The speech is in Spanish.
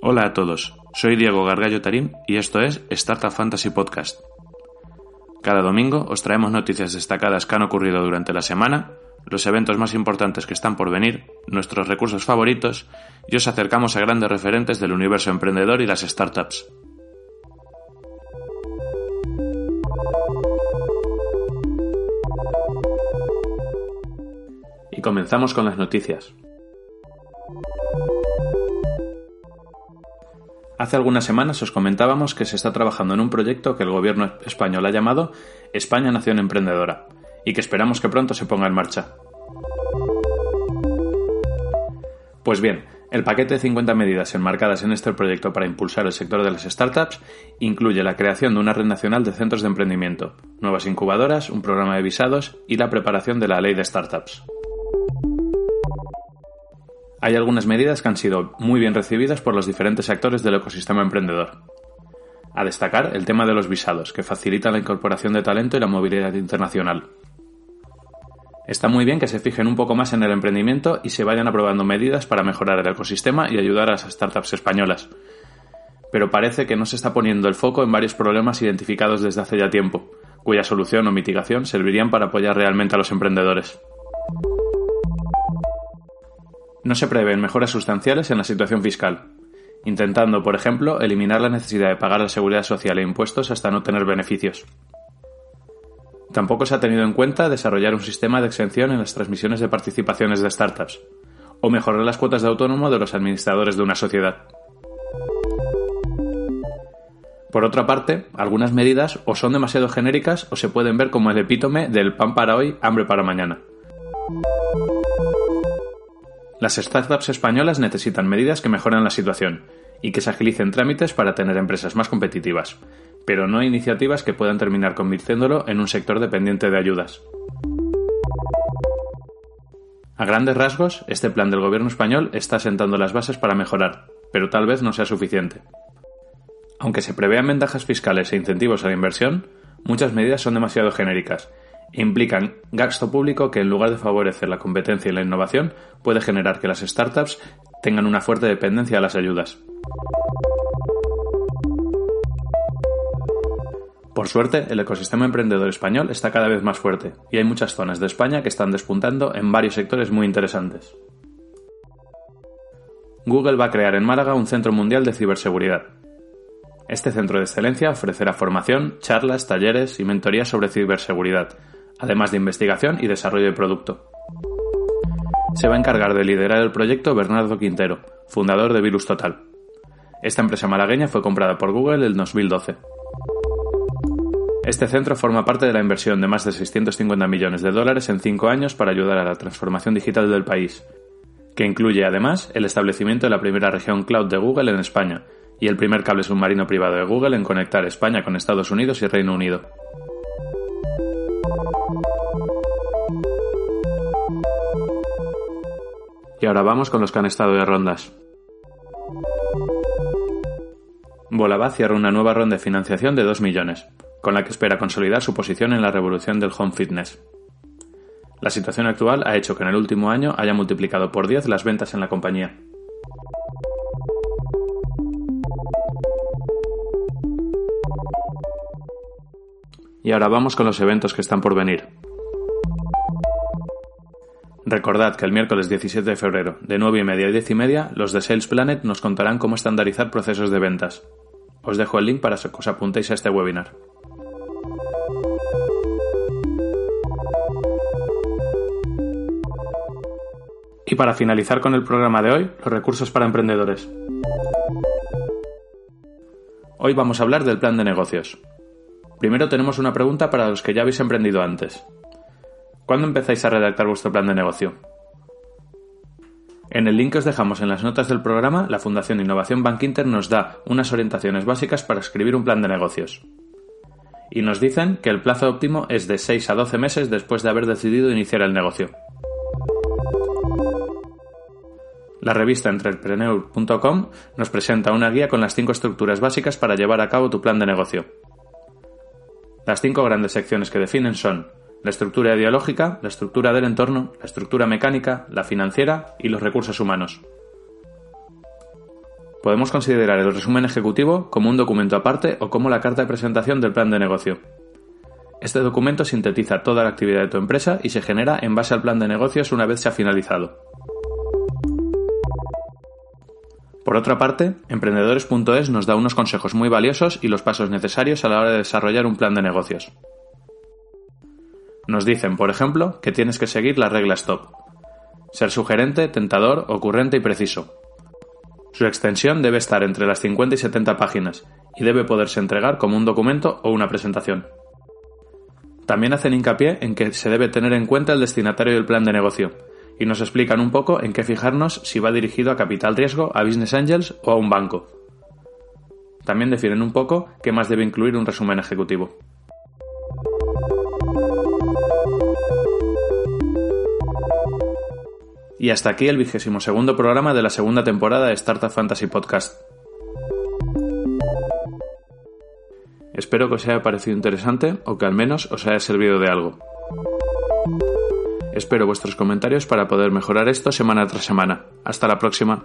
Hola a todos, soy Diego Gargallo Tarín y esto es Startup Fantasy Podcast. Cada domingo os traemos noticias destacadas que han ocurrido durante la semana, los eventos más importantes que están por venir, nuestros recursos favoritos y os acercamos a grandes referentes del universo emprendedor y las startups. Y comenzamos con las noticias. Hace algunas semanas os comentábamos que se está trabajando en un proyecto que el gobierno español ha llamado España Nación Emprendedora y que esperamos que pronto se ponga en marcha. Pues bien, el paquete de 50 medidas enmarcadas en este proyecto para impulsar el sector de las startups incluye la creación de una red nacional de centros de emprendimiento, nuevas incubadoras, un programa de visados y la preparación de la ley de startups. Hay algunas medidas que han sido muy bien recibidas por los diferentes actores del ecosistema emprendedor. A destacar el tema de los visados, que facilita la incorporación de talento y la movilidad internacional. Está muy bien que se fijen un poco más en el emprendimiento y se vayan aprobando medidas para mejorar el ecosistema y ayudar a las startups españolas. Pero parece que no se está poniendo el foco en varios problemas identificados desde hace ya tiempo, cuya solución o mitigación servirían para apoyar realmente a los emprendedores. No se prevén mejoras sustanciales en la situación fiscal, intentando, por ejemplo, eliminar la necesidad de pagar la seguridad social e impuestos hasta no tener beneficios. Tampoco se ha tenido en cuenta desarrollar un sistema de exención en las transmisiones de participaciones de startups, o mejorar las cuotas de autónomo de los administradores de una sociedad. Por otra parte, algunas medidas o son demasiado genéricas o se pueden ver como el epítome del pan para hoy, hambre para mañana. Las startups españolas necesitan medidas que mejoren la situación y que se agilicen trámites para tener empresas más competitivas, pero no iniciativas que puedan terminar convirtiéndolo en un sector dependiente de ayudas. A grandes rasgos, este plan del gobierno español está sentando las bases para mejorar, pero tal vez no sea suficiente. Aunque se prevean ventajas fiscales e incentivos a la inversión, muchas medidas son demasiado genéricas implican gasto público que en lugar de favorecer la competencia y la innovación puede generar que las startups tengan una fuerte dependencia a las ayudas. Por suerte, el ecosistema emprendedor español está cada vez más fuerte y hay muchas zonas de España que están despuntando en varios sectores muy interesantes. Google va a crear en Málaga un centro mundial de ciberseguridad. Este centro de excelencia ofrecerá formación, charlas, talleres y mentorías sobre ciberseguridad, además de investigación y desarrollo de producto. Se va a encargar de liderar el proyecto Bernardo Quintero, fundador de Virus Total. Esta empresa malagueña fue comprada por Google en 2012. Este centro forma parte de la inversión de más de 650 millones de dólares en cinco años para ayudar a la transformación digital del país, que incluye además el establecimiento de la primera región cloud de Google en España y el primer cable submarino privado de Google en conectar España con Estados Unidos y Reino Unido. Y ahora vamos con los que han estado de rondas. Volava cierra una nueva ronda de financiación de 2 millones, con la que espera consolidar su posición en la revolución del home fitness. La situación actual ha hecho que en el último año haya multiplicado por 10 las ventas en la compañía. Y ahora vamos con los eventos que están por venir. Recordad que el miércoles 17 de febrero, de 9 y media a 10 y media, los de Sales Planet nos contarán cómo estandarizar procesos de ventas. Os dejo el link para que os apuntéis a este webinar. Y para finalizar con el programa de hoy, los recursos para emprendedores. Hoy vamos a hablar del plan de negocios. Primero tenemos una pregunta para los que ya habéis emprendido antes. ¿Cuándo empezáis a redactar vuestro plan de negocio? En el link que os dejamos en las notas del programa, la Fundación Innovación Bank Inter nos da unas orientaciones básicas para escribir un plan de negocios. Y nos dicen que el plazo óptimo es de 6 a 12 meses después de haber decidido iniciar el negocio. La revista entrepreneur.com nos presenta una guía con las cinco estructuras básicas para llevar a cabo tu plan de negocio. Las cinco grandes secciones que definen son la estructura ideológica, la estructura del entorno, la estructura mecánica, la financiera y los recursos humanos. Podemos considerar el resumen ejecutivo como un documento aparte o como la carta de presentación del plan de negocio. Este documento sintetiza toda la actividad de tu empresa y se genera en base al plan de negocios una vez se ha finalizado. Por otra parte, emprendedores.es nos da unos consejos muy valiosos y los pasos necesarios a la hora de desarrollar un plan de negocios. Nos dicen, por ejemplo, que tienes que seguir la regla STOP. Ser sugerente, tentador, ocurrente y preciso. Su extensión debe estar entre las 50 y 70 páginas y debe poderse entregar como un documento o una presentación. También hacen hincapié en que se debe tener en cuenta el destinatario del plan de negocio y nos explican un poco en qué fijarnos si va dirigido a capital riesgo, a business angels o a un banco. También definen un poco qué más debe incluir un resumen ejecutivo. Y hasta aquí el vigésimo segundo programa de la segunda temporada de Startup Fantasy Podcast. Espero que os haya parecido interesante o que al menos os haya servido de algo. Espero vuestros comentarios para poder mejorar esto semana tras semana. Hasta la próxima.